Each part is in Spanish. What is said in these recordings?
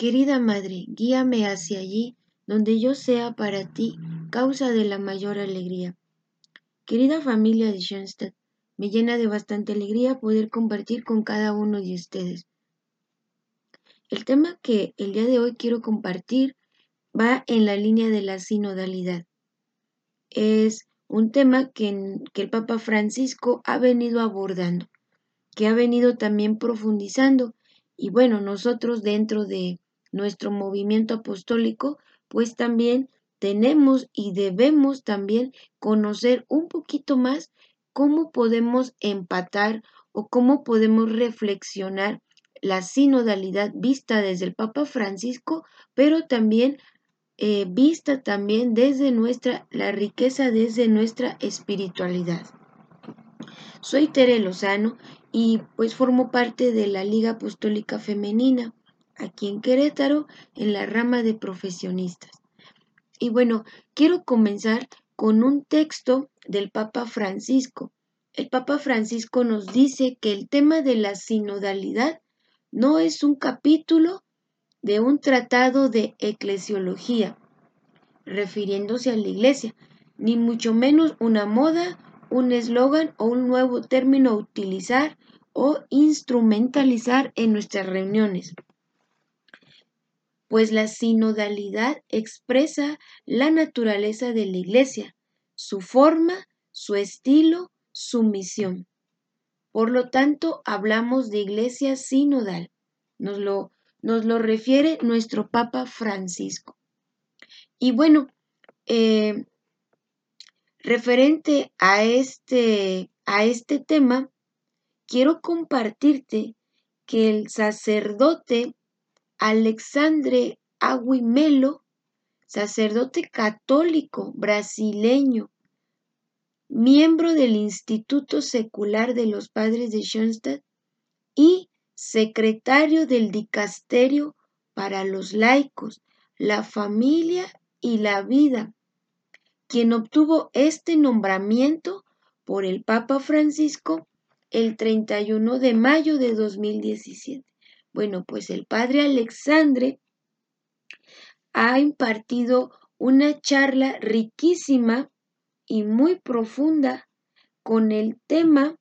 Querida Madre, guíame hacia allí, donde yo sea para ti causa de la mayor alegría. Querida familia de Schoenstatt, me llena de bastante alegría poder compartir con cada uno de ustedes. El tema que el día de hoy quiero compartir va en la línea de la sinodalidad. Es un tema que, que el Papa Francisco ha venido abordando, que ha venido también profundizando y bueno, nosotros dentro de nuestro movimiento apostólico, pues también tenemos y debemos también conocer un poquito más cómo podemos empatar o cómo podemos reflexionar la sinodalidad vista desde el Papa Francisco, pero también eh, vista también desde nuestra, la riqueza desde nuestra espiritualidad. Soy Tere Lozano y pues formo parte de la Liga Apostólica Femenina aquí en Querétaro en la rama de profesionistas. Y bueno, quiero comenzar con un texto del Papa Francisco. El Papa Francisco nos dice que el tema de la sinodalidad no es un capítulo de un tratado de eclesiología, refiriéndose a la iglesia, ni mucho menos una moda, un eslogan o un nuevo término a utilizar o instrumentalizar en nuestras reuniones. Pues la sinodalidad expresa la naturaleza de la iglesia, su forma, su estilo, su misión. Por lo tanto, hablamos de iglesia sinodal. Nos lo nos lo refiere nuestro Papa Francisco. Y bueno, eh, referente a este, a este tema, quiero compartirte que el sacerdote Alexandre Aguimelo, sacerdote católico brasileño, miembro del Instituto Secular de los Padres de Schoenstatt y secretario del Dicasterio para los laicos, la familia y la vida, quien obtuvo este nombramiento por el Papa Francisco el 31 de mayo de 2017. Bueno, pues el padre Alexandre ha impartido una charla riquísima y muy profunda con el tema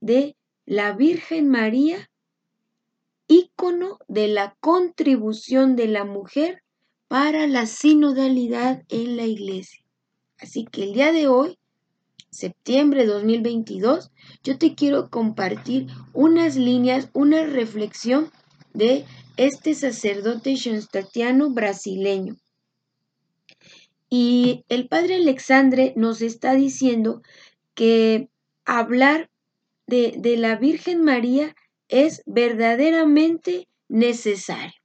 de la Virgen María ícono de la contribución de la mujer para la sinodalidad en la iglesia. Así que el día de hoy, septiembre de 2022, yo te quiero compartir unas líneas, una reflexión de este sacerdote shonstatiano brasileño. Y el padre Alexandre nos está diciendo que hablar de, de la Virgen María es verdaderamente necesario.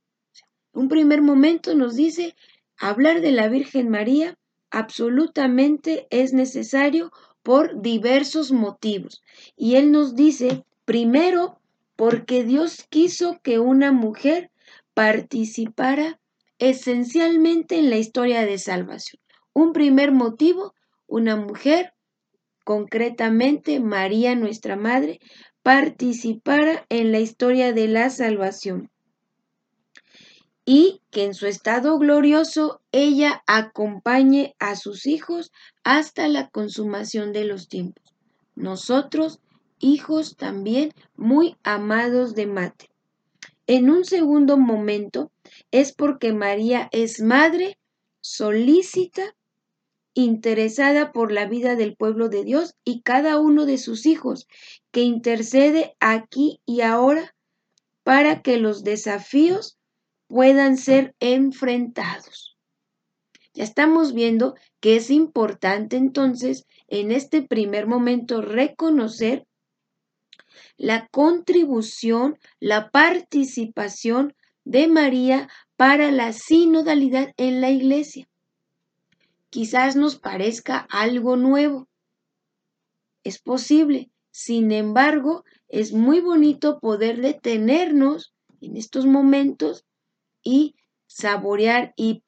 Un primer momento nos dice, hablar de la Virgen María absolutamente es necesario por diversos motivos. Y él nos dice, primero, porque Dios quiso que una mujer participara esencialmente en la historia de salvación. Un primer motivo, una mujer, concretamente María nuestra Madre, participara en la historia de la salvación y que en su estado glorioso ella acompañe a sus hijos hasta la consumación de los tiempos. Nosotros, hijos también muy amados de Mate. En un segundo momento es porque María es madre solícita interesada por la vida del pueblo de Dios y cada uno de sus hijos, que intercede aquí y ahora para que los desafíos puedan ser enfrentados. Ya estamos viendo que es importante entonces en este primer momento reconocer la contribución, la participación de María para la sinodalidad en la iglesia quizás nos parezca algo nuevo. Es posible. Sin embargo, es muy bonito poder detenernos en estos momentos y saborear y,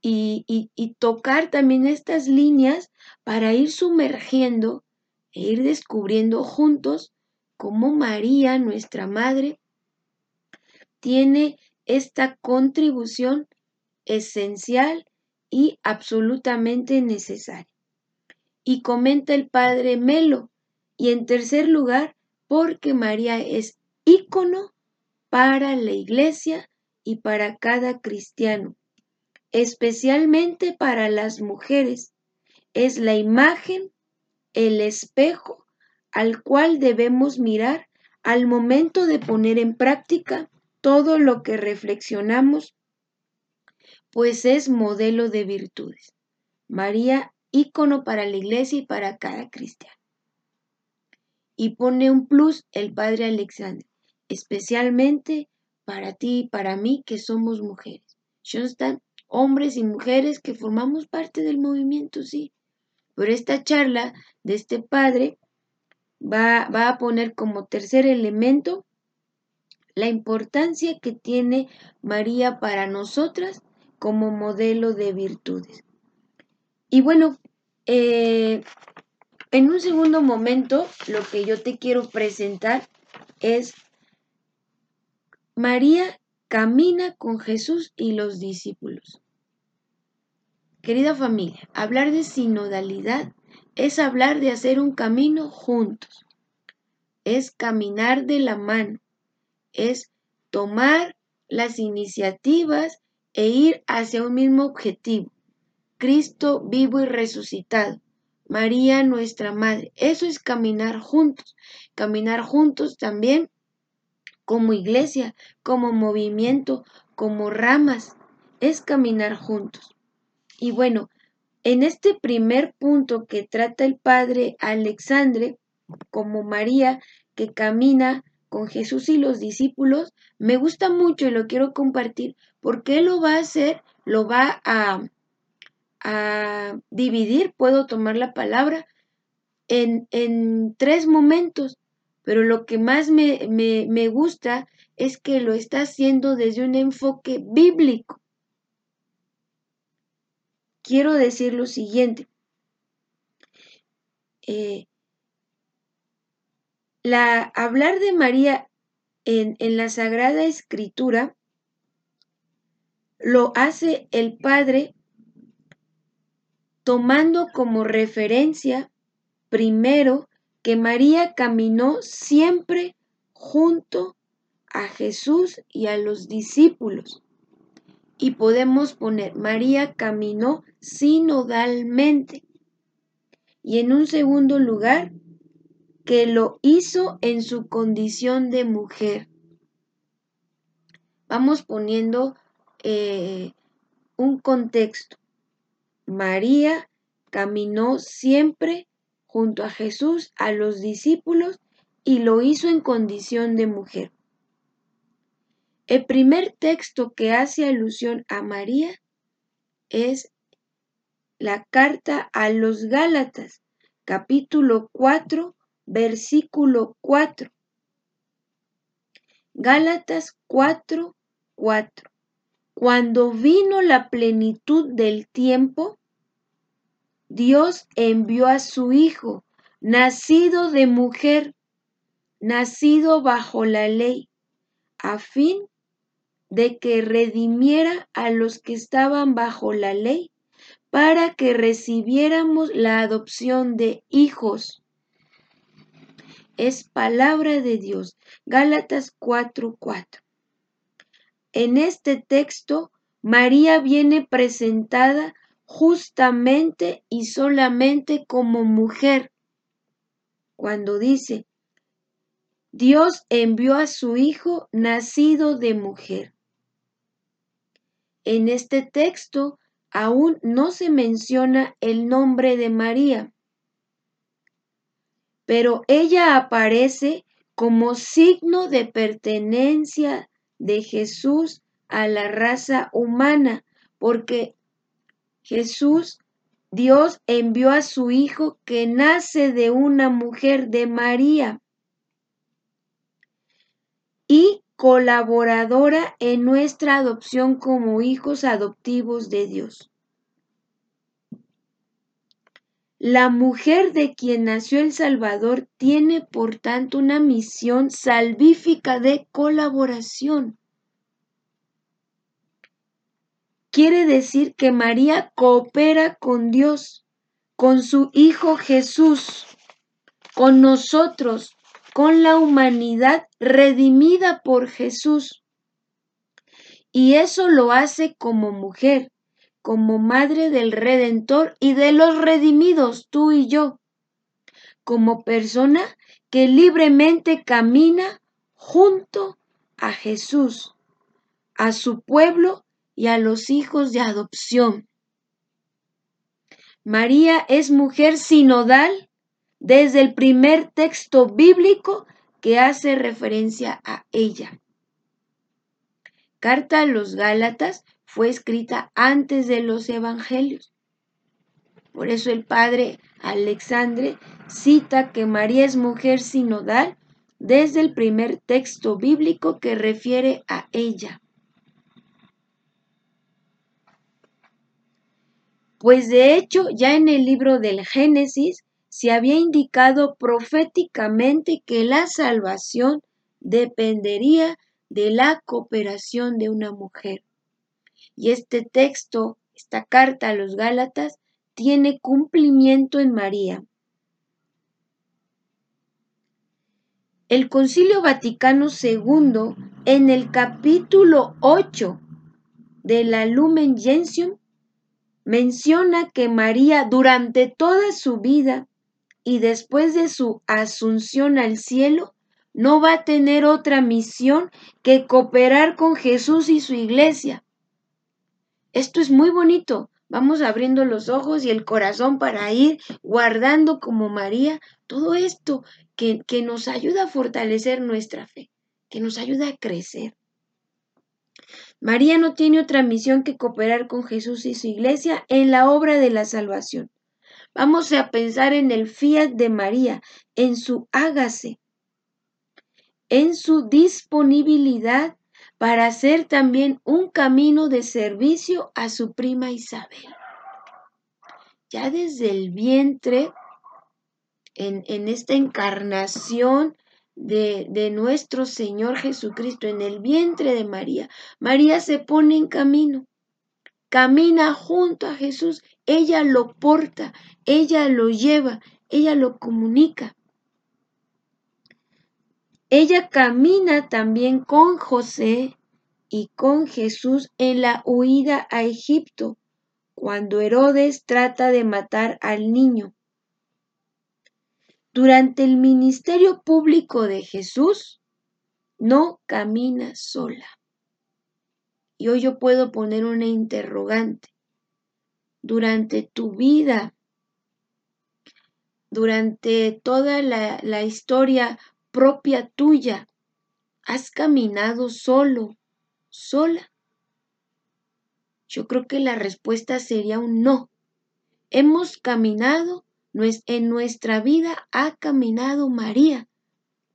tocar también estas líneas para ir sumergiendo e ir descubriendo juntos cómo María, nuestra Madre, tiene esta contribución esencial y absolutamente necesaria. Y comenta el padre Melo, y en tercer lugar, porque María es ícono para la iglesia y para cada cristiano, especialmente para las mujeres. Es la imagen, el espejo al cual debemos mirar al momento de poner en práctica todo lo que reflexionamos, pues es modelo de virtudes. María, ícono para la iglesia y para cada cristiano. Y pone un plus el padre Alexander especialmente para ti y para mí que somos mujeres. están hombres y mujeres que formamos parte del movimiento, sí. Pero esta charla de este padre va, va a poner como tercer elemento la importancia que tiene María para nosotras como modelo de virtudes. Y bueno, eh, en un segundo momento lo que yo te quiero presentar es María camina con Jesús y los discípulos. Querida familia, hablar de sinodalidad es hablar de hacer un camino juntos, es caminar de la mano, es tomar las iniciativas e ir hacia un mismo objetivo. Cristo vivo y resucitado. María nuestra Madre. Eso es caminar juntos. Caminar juntos también como iglesia, como movimiento, como ramas, es caminar juntos. Y bueno, en este primer punto que trata el padre Alexandre, como María que camina con Jesús y los discípulos, me gusta mucho y lo quiero compartir porque él lo va a hacer, lo va a, a dividir, puedo tomar la palabra, en, en tres momentos pero lo que más me, me, gusta es que lo está haciendo desde un enfoque bíblico. Quiero decir lo siguiente. Eh, la, hablar de María en, en, la Sagrada Escritura lo hace el Padre tomando como referencia primero que María caminó siempre junto a Jesús y a los discípulos. Y podemos poner, María caminó sinodalmente. Y en un segundo lugar, que lo hizo en su condición de mujer. Vamos poniendo eh, un contexto. María caminó siempre junto a Jesús a los discípulos y lo hizo en condición de mujer. El primer texto que hace alusión a María es la carta a los Gálatas, capítulo 4, versículo 4. Gálatas 4, 4. Cuando vino la plenitud del tiempo, Dios envió a su Hijo, nacido de mujer, nacido bajo la ley, a fin de que redimiera a los que estaban bajo la ley, para que recibiéramos la adopción de hijos. Es palabra de Dios. Gálatas 4:4. En este texto, María viene presentada justamente y solamente como mujer. Cuando dice, Dios envió a su Hijo nacido de mujer. En este texto aún no se menciona el nombre de María, pero ella aparece como signo de pertenencia de Jesús a la raza humana, porque Jesús, Dios envió a su Hijo que nace de una mujer de María y colaboradora en nuestra adopción como hijos adoptivos de Dios. La mujer de quien nació el Salvador tiene por tanto una misión salvífica de colaboración. quiere decir que María coopera con Dios, con su Hijo Jesús, con nosotros, con la humanidad redimida por Jesús. Y eso lo hace como mujer, como madre del Redentor y de los redimidos, tú y yo, como persona que libremente camina junto a Jesús, a su pueblo y a los hijos de adopción. María es mujer sinodal desde el primer texto bíblico que hace referencia a ella. Carta a los Gálatas fue escrita antes de los evangelios. Por eso el padre Alexandre cita que María es mujer sinodal desde el primer texto bíblico que refiere a ella. Pues de hecho ya en el libro del Génesis se había indicado proféticamente que la salvación dependería de la cooperación de una mujer. Y este texto, esta carta a los Gálatas, tiene cumplimiento en María. El Concilio Vaticano II, en el capítulo 8 de la Lumen Gentium, menciona que María durante toda su vida y después de su asunción al cielo, no va a tener otra misión que cooperar con Jesús y su iglesia. Esto es muy bonito. Vamos abriendo los ojos y el corazón para ir guardando como María todo esto que, que nos ayuda a fortalecer nuestra fe, que nos ayuda a crecer. María no tiene otra misión que cooperar con Jesús y su iglesia en la obra de la salvación. Vamos a pensar en el fiat de María, en su hágase, en su disponibilidad para hacer también un camino de servicio a su prima Isabel. Ya desde el vientre, en, en esta encarnación de, de, nuestro Señor Jesucristo, en el vientre de María, María se pone en camino, camina junto a Jesús, ella lo porta, ella lo lleva, ella lo comunica. Ella camina también con José y con Jesús en la huida a Egipto, cuando Herodes trata de matar al niño. Durante el ministerio público de Jesús, no camina sola. Y hoy yo puedo poner una interrogante. Durante tu vida, durante toda la, la historia propia tuya. ¿Has caminado solo, sola? Yo creo que la respuesta sería un no. Hemos caminado, en nuestra vida ha caminado María,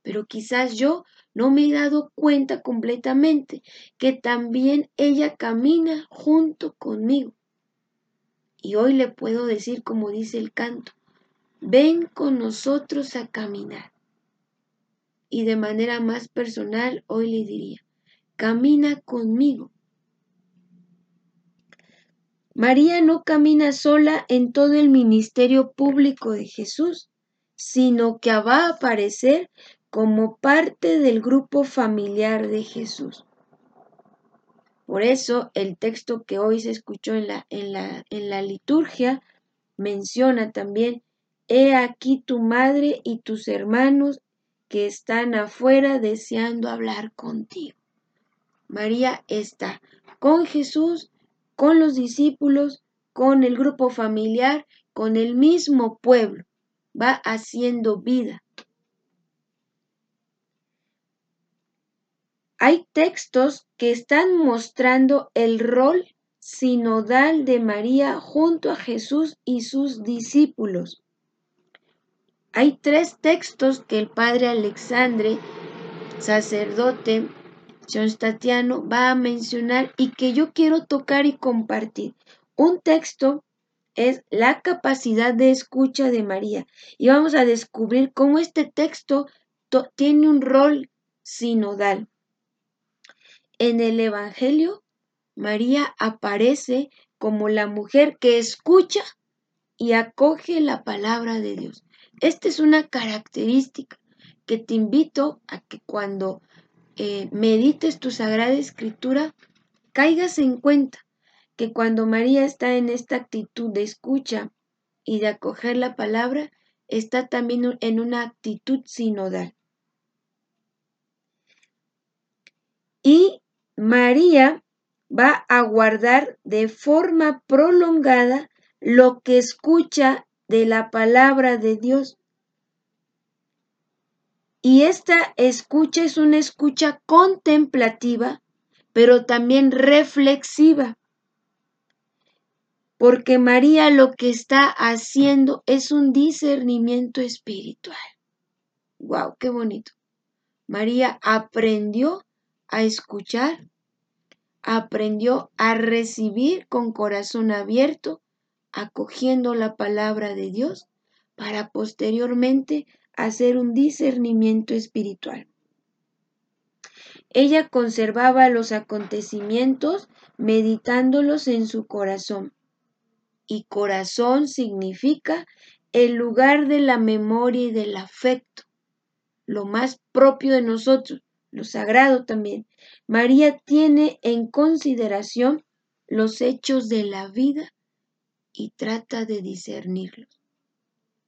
pero quizás yo no me he dado cuenta completamente que también ella camina junto conmigo. Y hoy le puedo decir como dice el canto, ven con nosotros a caminar y de manera más personal hoy le diría, camina conmigo. María no camina sola en todo el ministerio público de Jesús, sino que va a aparecer como parte del grupo familiar de Jesús. Por eso el texto que hoy se escuchó en la, en la, en la liturgia menciona también, He aquí tu madre y tus hermanos que están afuera deseando hablar contigo. María está con Jesús, con los discípulos, con el grupo familiar, con el mismo pueblo. Va haciendo vida. Hay textos que están mostrando el rol sinodal de María junto a Jesús y sus discípulos. Hay tres textos que el padre Alexandre, sacerdote Tatiano, va a mencionar y que yo quiero tocar y compartir. Un texto es la capacidad de escucha de María y vamos a descubrir cómo este texto tiene un rol sinodal. En el Evangelio María aparece como la mujer que escucha y acoge la palabra de Dios. Esta es una característica que te invito a que cuando eh, medites tu sagrada escritura, caigas en cuenta que cuando María está en esta actitud de escucha y de acoger la palabra, está también en una actitud sinodal. Y María va a guardar de forma prolongada lo que escucha de la palabra de Dios. Y esta escucha es una escucha contemplativa, pero también reflexiva. Porque María lo que está haciendo es un discernimiento espiritual. ¡Wow! ¡Qué bonito! María aprendió a escuchar, aprendió a recibir con corazón abierto, acogiendo la palabra de Dios para posteriormente hacer un discernimiento espiritual. Ella conservaba los acontecimientos meditándolos en su corazón. Y corazón significa el lugar de la memoria y del afecto, lo más propio de nosotros, lo sagrado también. María tiene en consideración los hechos de la vida y trata de discernirlos.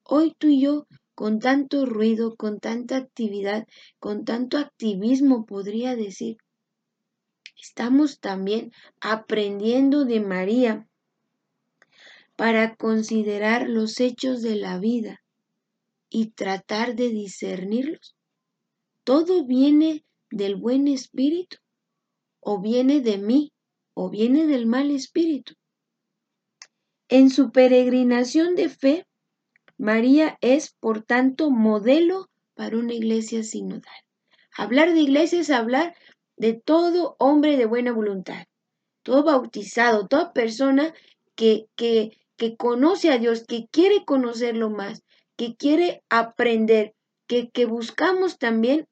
Hoy tú y yo con tanto ruido, con tanta actividad, con tanto activismo, podría decir. Estamos también aprendiendo de María para considerar los hechos de la vida y tratar de discernirlos. Todo viene del buen espíritu, o viene de mí, o viene del mal espíritu. En su peregrinación de fe, María es, por tanto, modelo para una iglesia sinodal. Hablar de iglesia es hablar de todo hombre de buena voluntad, todo bautizado, toda persona que, que, que conoce a Dios, que quiere conocerlo más, que quiere aprender, que, que buscamos también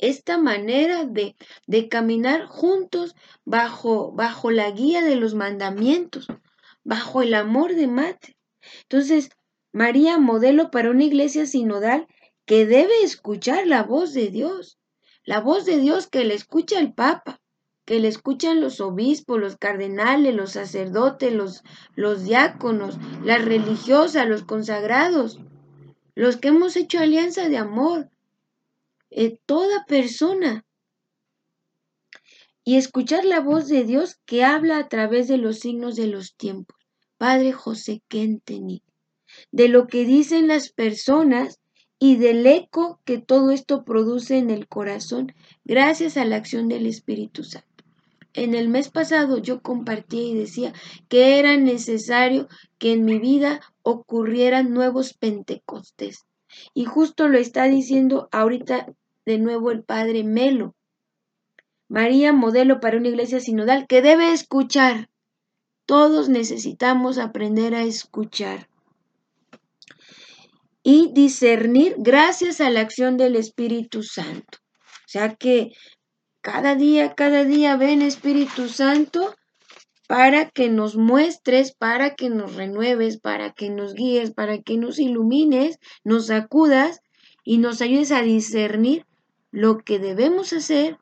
esta manera de, de caminar juntos bajo, bajo la guía de los mandamientos, bajo el amor de Mate. Entonces, María, modelo para una iglesia sinodal que debe escuchar la voz de Dios, la voz de Dios que le escucha el Papa, que le escuchan los obispos, los cardenales, los sacerdotes, los, los diáconos, las religiosas, los consagrados, los que hemos hecho alianza de amor, eh, toda persona. Y escuchar la voz de Dios que habla a través de los signos de los tiempos. Padre José Kenteni de lo que dicen las personas y del eco que todo esto produce en el corazón gracias a la acción del Espíritu Santo. En el mes pasado yo compartí y decía que era necesario que en mi vida ocurrieran nuevos Pentecostés. Y justo lo está diciendo ahorita de nuevo el Padre Melo. María, modelo para una iglesia sinodal que debe escuchar. Todos necesitamos aprender a escuchar y discernir gracias a la acción del Espíritu Santo. O sea que cada día, cada día ven Espíritu Santo para que nos muestres, para que nos renueves, para que nos guíes, para que nos ilumines, nos acudas y nos ayudes a discernir lo que debemos hacer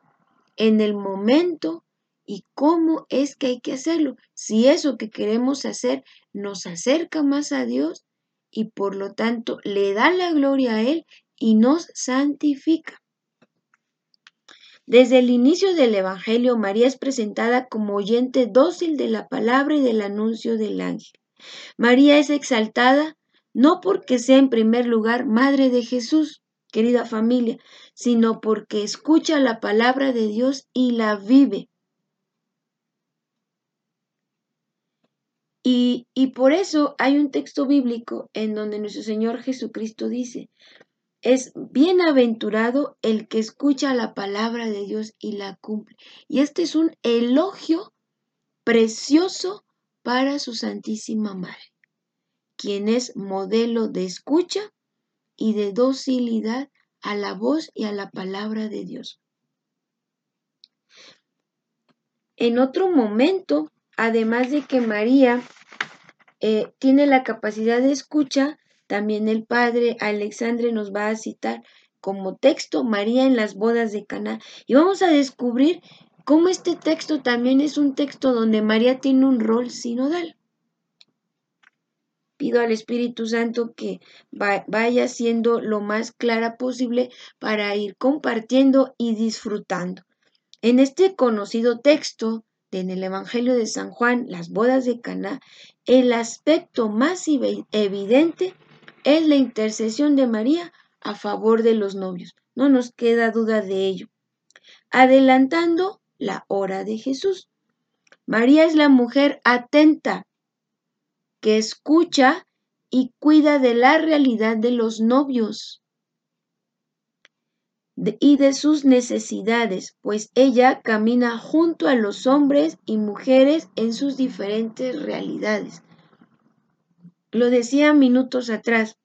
en el momento y cómo es que hay que hacerlo. Si eso que queremos hacer nos acerca más a Dios, y por lo tanto le da la gloria a Él y nos santifica. Desde el inicio del Evangelio, María es presentada como oyente dócil de la palabra y del anuncio del ángel. María es exaltada no porque sea en primer lugar Madre de Jesús, querida familia, sino porque escucha la palabra de Dios y la vive. Y, por eso hay un texto bíblico en donde nuestro Señor Jesucristo dice, es bienaventurado el que escucha la palabra de Dios y la cumple. Y este es un elogio precioso para su Santísima Madre, quien es modelo de escucha y de docilidad a la voz y a la palabra de Dios. En otro momento, además de que María eh, tiene la capacidad de escucha, también el padre Alexandre nos va a citar como texto María en las bodas de Caná y vamos a descubrir cómo este texto también es un texto donde María tiene un rol sinodal. Pido al Espíritu Santo que vaya siendo lo más clara posible para ir compartiendo y disfrutando. En este conocido texto, en el Evangelio de San Juan, las bodas de Caná, el aspecto más evidente es la intercesión de María a favor de los novios. No nos queda duda de ello. Adelantando la hora de Jesús. María es la mujer atenta que escucha y cuida de la realidad de los novios y de sus necesidades, pues ella camina junto a los hombres y mujeres en sus diferentes realidades. Lo decía minutos atrás,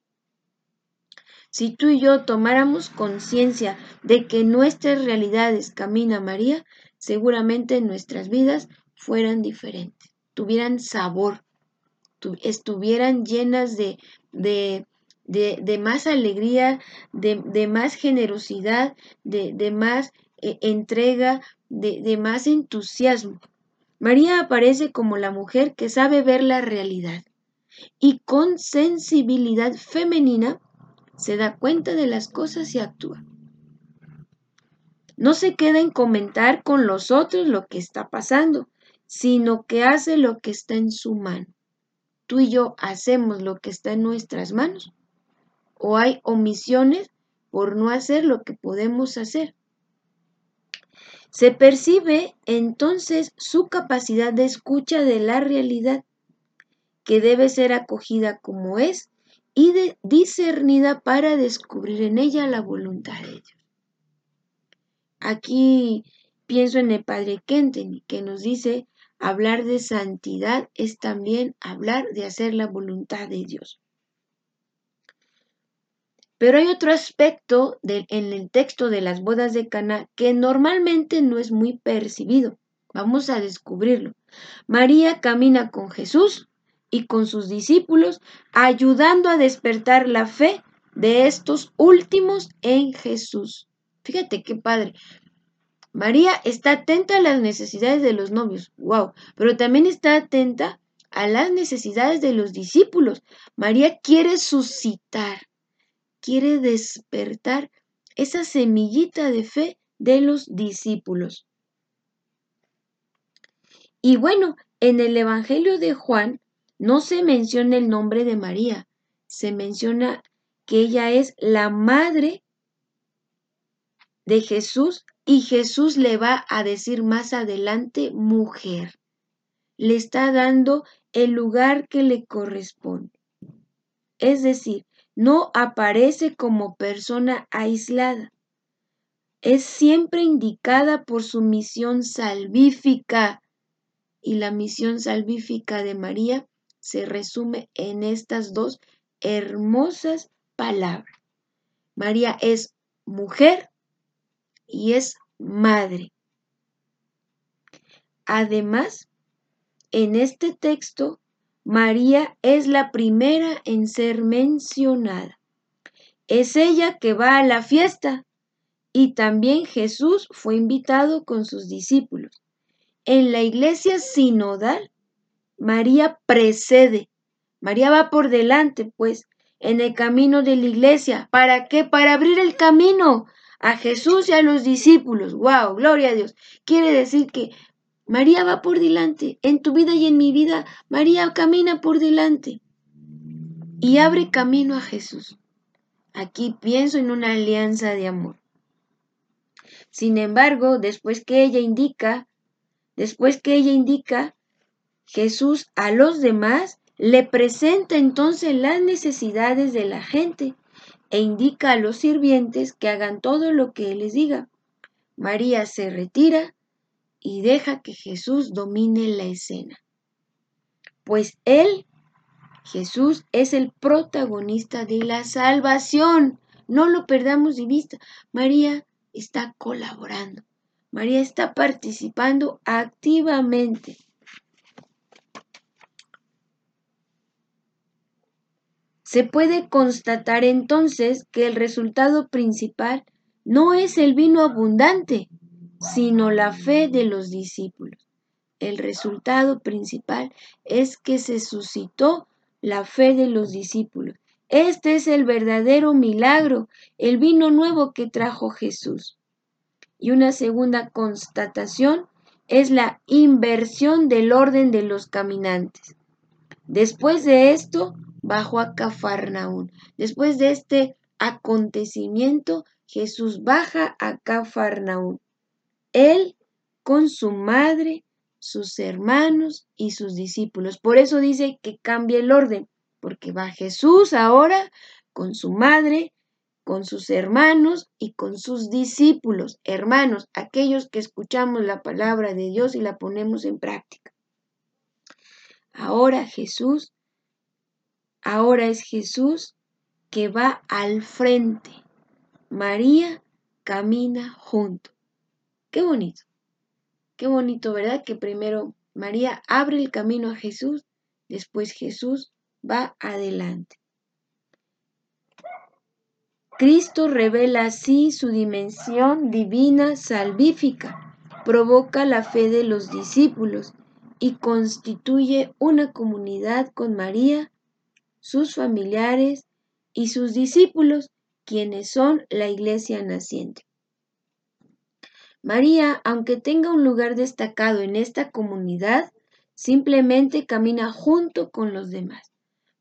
si tú y yo tomáramos conciencia de que nuestras realidades camina María, seguramente nuestras vidas fueran diferentes, tuvieran sabor, estuvieran llenas de, de, de, más alegría, de, más generosidad, de, más eh, entrega, de más entusiasmo. María aparece como la mujer que sabe ver la realidad y con sensibilidad femenina se da cuenta de las cosas y actúa. No se queda en comentar con los otros lo que está pasando, sino que hace lo que está en su mano. Tú y yo hacemos lo que está en nuestras manos o hay omisiones por no hacer lo que podemos hacer. Se percibe entonces su capacidad de escucha de la realidad, que debe ser acogida como es y discernida para descubrir en ella la voluntad de Dios. Aquí pienso en el Padre Kenton, que nos dice, hablar de santidad es también hablar de hacer la voluntad de Dios. Pero hay otro aspecto en el texto de las bodas de Cana que normalmente no es muy percibido. Vamos a descubrirlo. María camina con Jesús y con sus discípulos, ayudando a despertar la fe de estos últimos en Jesús. Fíjate qué padre. María está atenta a las necesidades de los novios, wow, pero también está atenta a las necesidades de los discípulos. María quiere suscitar quiere despertar esa semillita de fe de los discípulos. Y bueno, en el Evangelio de Juan no se menciona el nombre de María, se menciona que ella es la madre de Jesús y Jesús le va a decir más adelante mujer. Le está dando el lugar que le corresponde. Es decir, no aparece como persona aislada. Es siempre indicada por su misión salvífica. Y la misión salvífica de María se resume en estas dos hermosas palabras. María es mujer y es madre. Además, en este texto María es la primera en ser mencionada. Es ella que va a la fiesta y también Jesús fue invitado con sus discípulos. En la iglesia sinodal, María precede. María va por delante, pues, en el camino de la iglesia. ¿Para qué? Para abrir el camino a Jesús y a los discípulos. ¡Wow! Gloria a Dios. Quiere decir que María va por delante. En tu vida y en mi vida, María camina por delante y abre camino a Jesús. Aquí pienso en una alianza de amor. Sin embargo, después que ella indica, después que ella indica, Jesús a los demás le presenta entonces las necesidades de la gente e indica a los sirvientes que hagan todo lo que les diga. María se retira y deja que Jesús domine la escena. Pues Él, Jesús, es el protagonista de la salvación. No lo perdamos de vista. María está colaborando. María está participando activamente. Se puede constatar entonces que el resultado principal no es el vino abundante, sino la fe de los discípulos. El resultado principal es que se suscitó la fe de los discípulos. Este es el verdadero milagro, el vino nuevo que trajo Jesús. Y una segunda constatación es la inversión del orden de los caminantes. Después de esto, bajó a Cafarnaún. Después de este acontecimiento, Jesús baja a Cafarnaún. Él con su madre, sus hermanos y sus discípulos. Por eso dice que cambia el orden, porque va Jesús ahora con su madre, con sus hermanos y con sus discípulos, hermanos, aquellos que escuchamos la palabra de Dios y la ponemos en práctica. Ahora Jesús, ahora es Jesús que va al frente. María camina junto. Qué bonito. Qué bonito, ¿verdad? Que primero María abre el camino a Jesús, después Jesús va adelante. Cristo revela así su dimensión divina salvífica, provoca la fe de los discípulos y constituye una comunidad con María, sus familiares y sus discípulos, quienes son la iglesia naciente. María, aunque tenga un lugar destacado en esta comunidad, simplemente camina junto con los demás.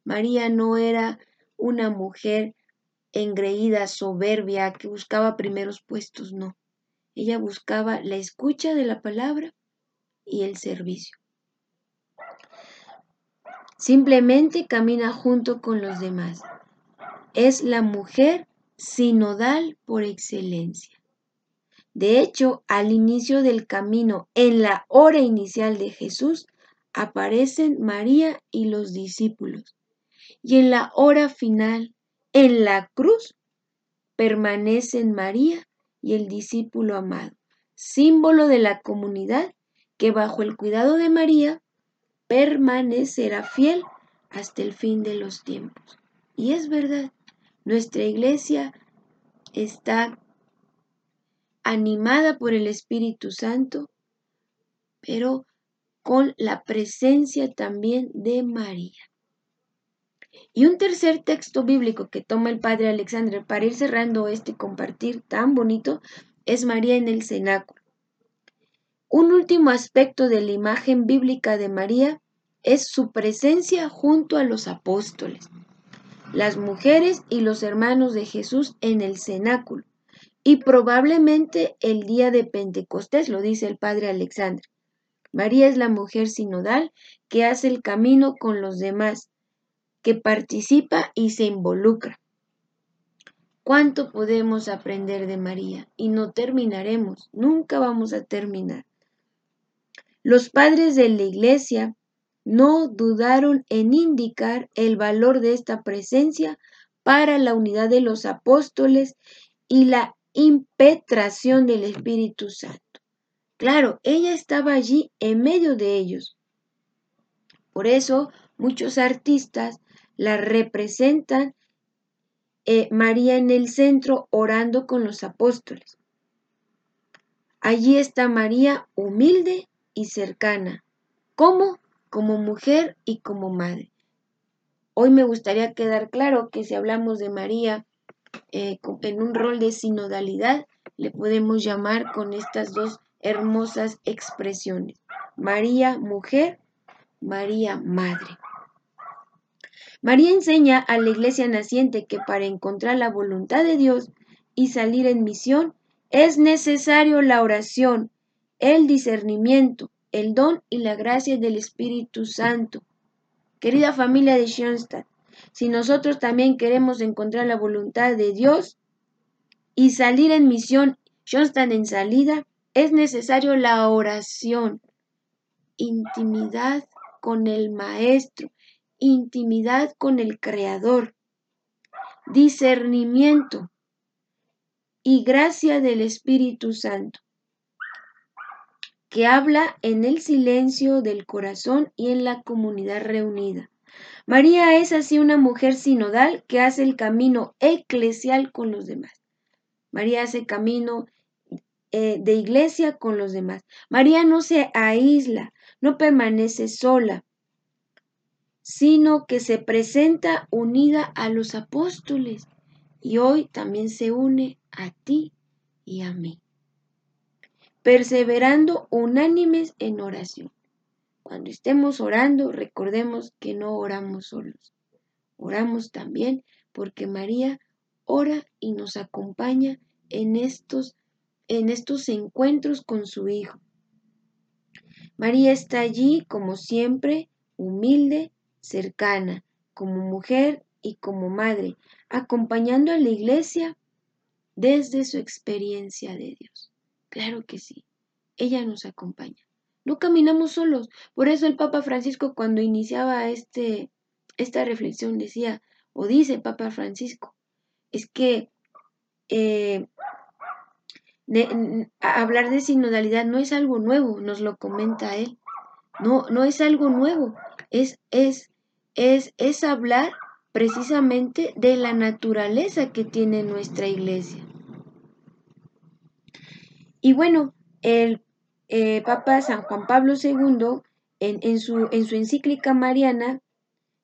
María no era una mujer engreída, soberbia, que buscaba primeros puestos, no. Ella buscaba la escucha de la palabra y el servicio. Simplemente camina junto con los demás. Es la mujer sinodal por excelencia. De hecho, al inicio del camino, en la hora inicial de Jesús, aparecen María y los discípulos. Y en la hora final, en la cruz, permanecen María y el discípulo amado, símbolo de la comunidad que bajo el cuidado de María permanecerá fiel hasta el fin de los tiempos. Y es verdad, nuestra iglesia está animada por el Espíritu Santo, pero con la presencia también de María. Y un tercer texto bíblico que toma el padre Alexandre para ir cerrando este compartir tan bonito es María en el cenáculo. Un último aspecto de la imagen bíblica de María es su presencia junto a los apóstoles, las mujeres y los hermanos de Jesús en el cenáculo y probablemente el día de Pentecostés, lo dice el padre Alexandre. María es la mujer sinodal que hace el camino con los demás, que participa y se involucra. ¿Cuánto podemos aprender de María? Y no terminaremos, nunca vamos a terminar. Los padres de la iglesia no dudaron en indicar el valor de esta presencia para la unidad de los apóstoles y la impetración del Espíritu Santo. Claro, ella estaba allí en medio de ellos. Por eso muchos artistas la representan eh, María en el centro orando con los apóstoles. Allí está María humilde y cercana. ¿Cómo? Como mujer y como madre. Hoy me gustaría quedar claro que si hablamos de María eh, en un rol de sinodalidad, le podemos llamar con estas dos hermosas expresiones. María mujer, María madre. María enseña a la iglesia naciente que para encontrar la voluntad de Dios y salir en misión es necesario la oración, el discernimiento, el don y la gracia del Espíritu Santo. Querida familia de Schoenstatt, si nosotros también queremos encontrar la voluntad de Dios y salir en misión, están en salida, es necesario la oración, intimidad con el Maestro, intimidad con el Creador, discernimiento y gracia del Espíritu Santo. Que habla en el silencio del corazón y en la comunidad reunida. María es así una mujer sinodal que hace el camino eclesial con los demás. María hace camino eh, de iglesia con los demás. María no se aísla, no permanece sola, sino que se presenta unida a los apóstoles y hoy también se une a ti y a mí, perseverando unánimes en oración. Cuando estemos orando, recordemos que no oramos solos. Oramos también porque María ora y nos acompaña en estos, en estos encuentros con su Hijo. María está allí, como siempre, humilde, cercana, como mujer y como madre, acompañando a la iglesia desde su experiencia de Dios. Claro que sí, ella nos acompaña. No caminamos solos. Por eso el Papa Francisco cuando iniciaba este, esta reflexión decía, o dice Papa Francisco, es que eh, hablar de sinodalidad no es algo nuevo, nos lo comenta él. No, no es algo nuevo, es, es, es, es hablar precisamente de la naturaleza que tiene nuestra iglesia. Y bueno, el eh, Papa San Juan Pablo II, en, su, en su encíclica mariana,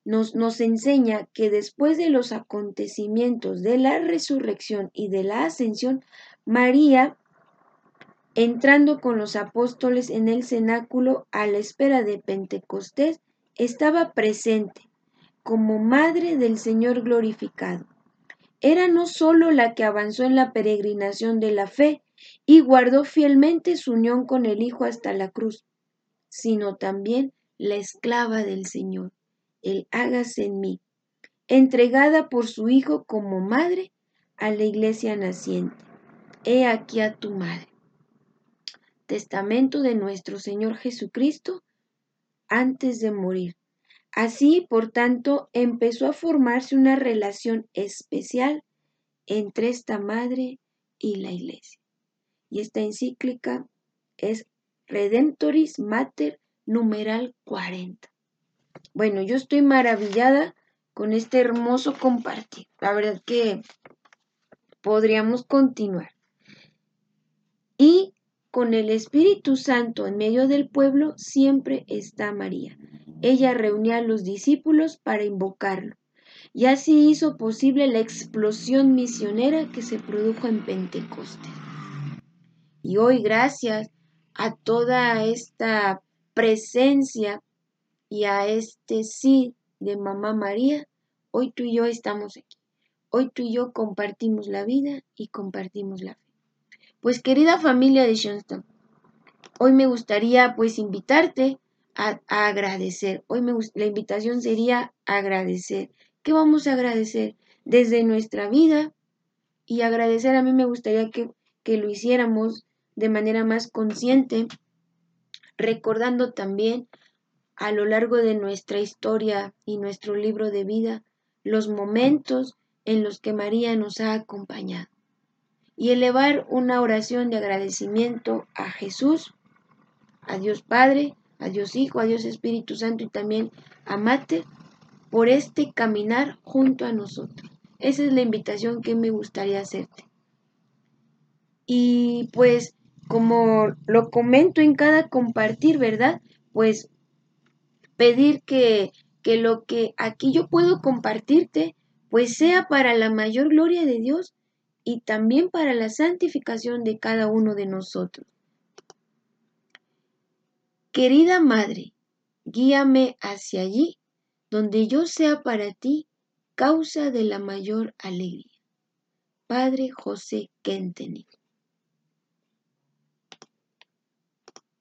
nos, nos, enseña que después de los acontecimientos de la resurrección y de la ascensión, María, entrando con los apóstoles en el cenáculo a la espera de Pentecostés, estaba presente como madre del Señor glorificado. Era no sólo la que avanzó en la peregrinación de la fe, y guardó fielmente su unión con el Hijo hasta la cruz, sino también la esclava del Señor, el hágase en mí, entregada por su Hijo como madre a la iglesia naciente. He aquí a tu madre. Testamento de nuestro Señor Jesucristo antes de morir. Así, por tanto, empezó a formarse una relación especial entre esta madre y la iglesia y esta encíclica es Redemptoris Mater numeral 40. Bueno, yo estoy maravillada con este hermoso compartir. La verdad que podríamos continuar. Y con el Espíritu Santo en medio del pueblo siempre está María. Ella reunía a los discípulos para invocarlo. Y así hizo posible la explosión misionera que se produjo en Pentecostés. Y hoy gracias a toda esta presencia y a este sí de Mamá María, hoy tú y yo estamos aquí. Hoy tú y yo compartimos la vida y compartimos la fe. Pues querida familia de Schoenstatt, hoy me gustaría pues invitarte a, agradecer. Hoy me, la invitación sería agradecer. ¿Qué vamos a agradecer? Desde nuestra vida y agradecer a mí me gustaría que, que lo hiciéramos de manera más consciente, recordando también a lo largo de nuestra historia y nuestro libro de vida los momentos en los que María nos ha acompañado y elevar una oración de agradecimiento a Jesús, a Dios Padre, a Dios Hijo, a Dios Espíritu Santo y también a Mate por este caminar junto a nosotros. Esa es la invitación que me gustaría hacerte. Y pues como lo comento en cada compartir, ¿verdad? Pues pedir que, que lo que aquí yo puedo compartirte, pues sea para la mayor gloria de Dios y también para la santificación de cada uno de nosotros. Querida Madre, guíame hacia allí, donde yo sea para ti causa de la mayor alegría. Padre José Kentenich.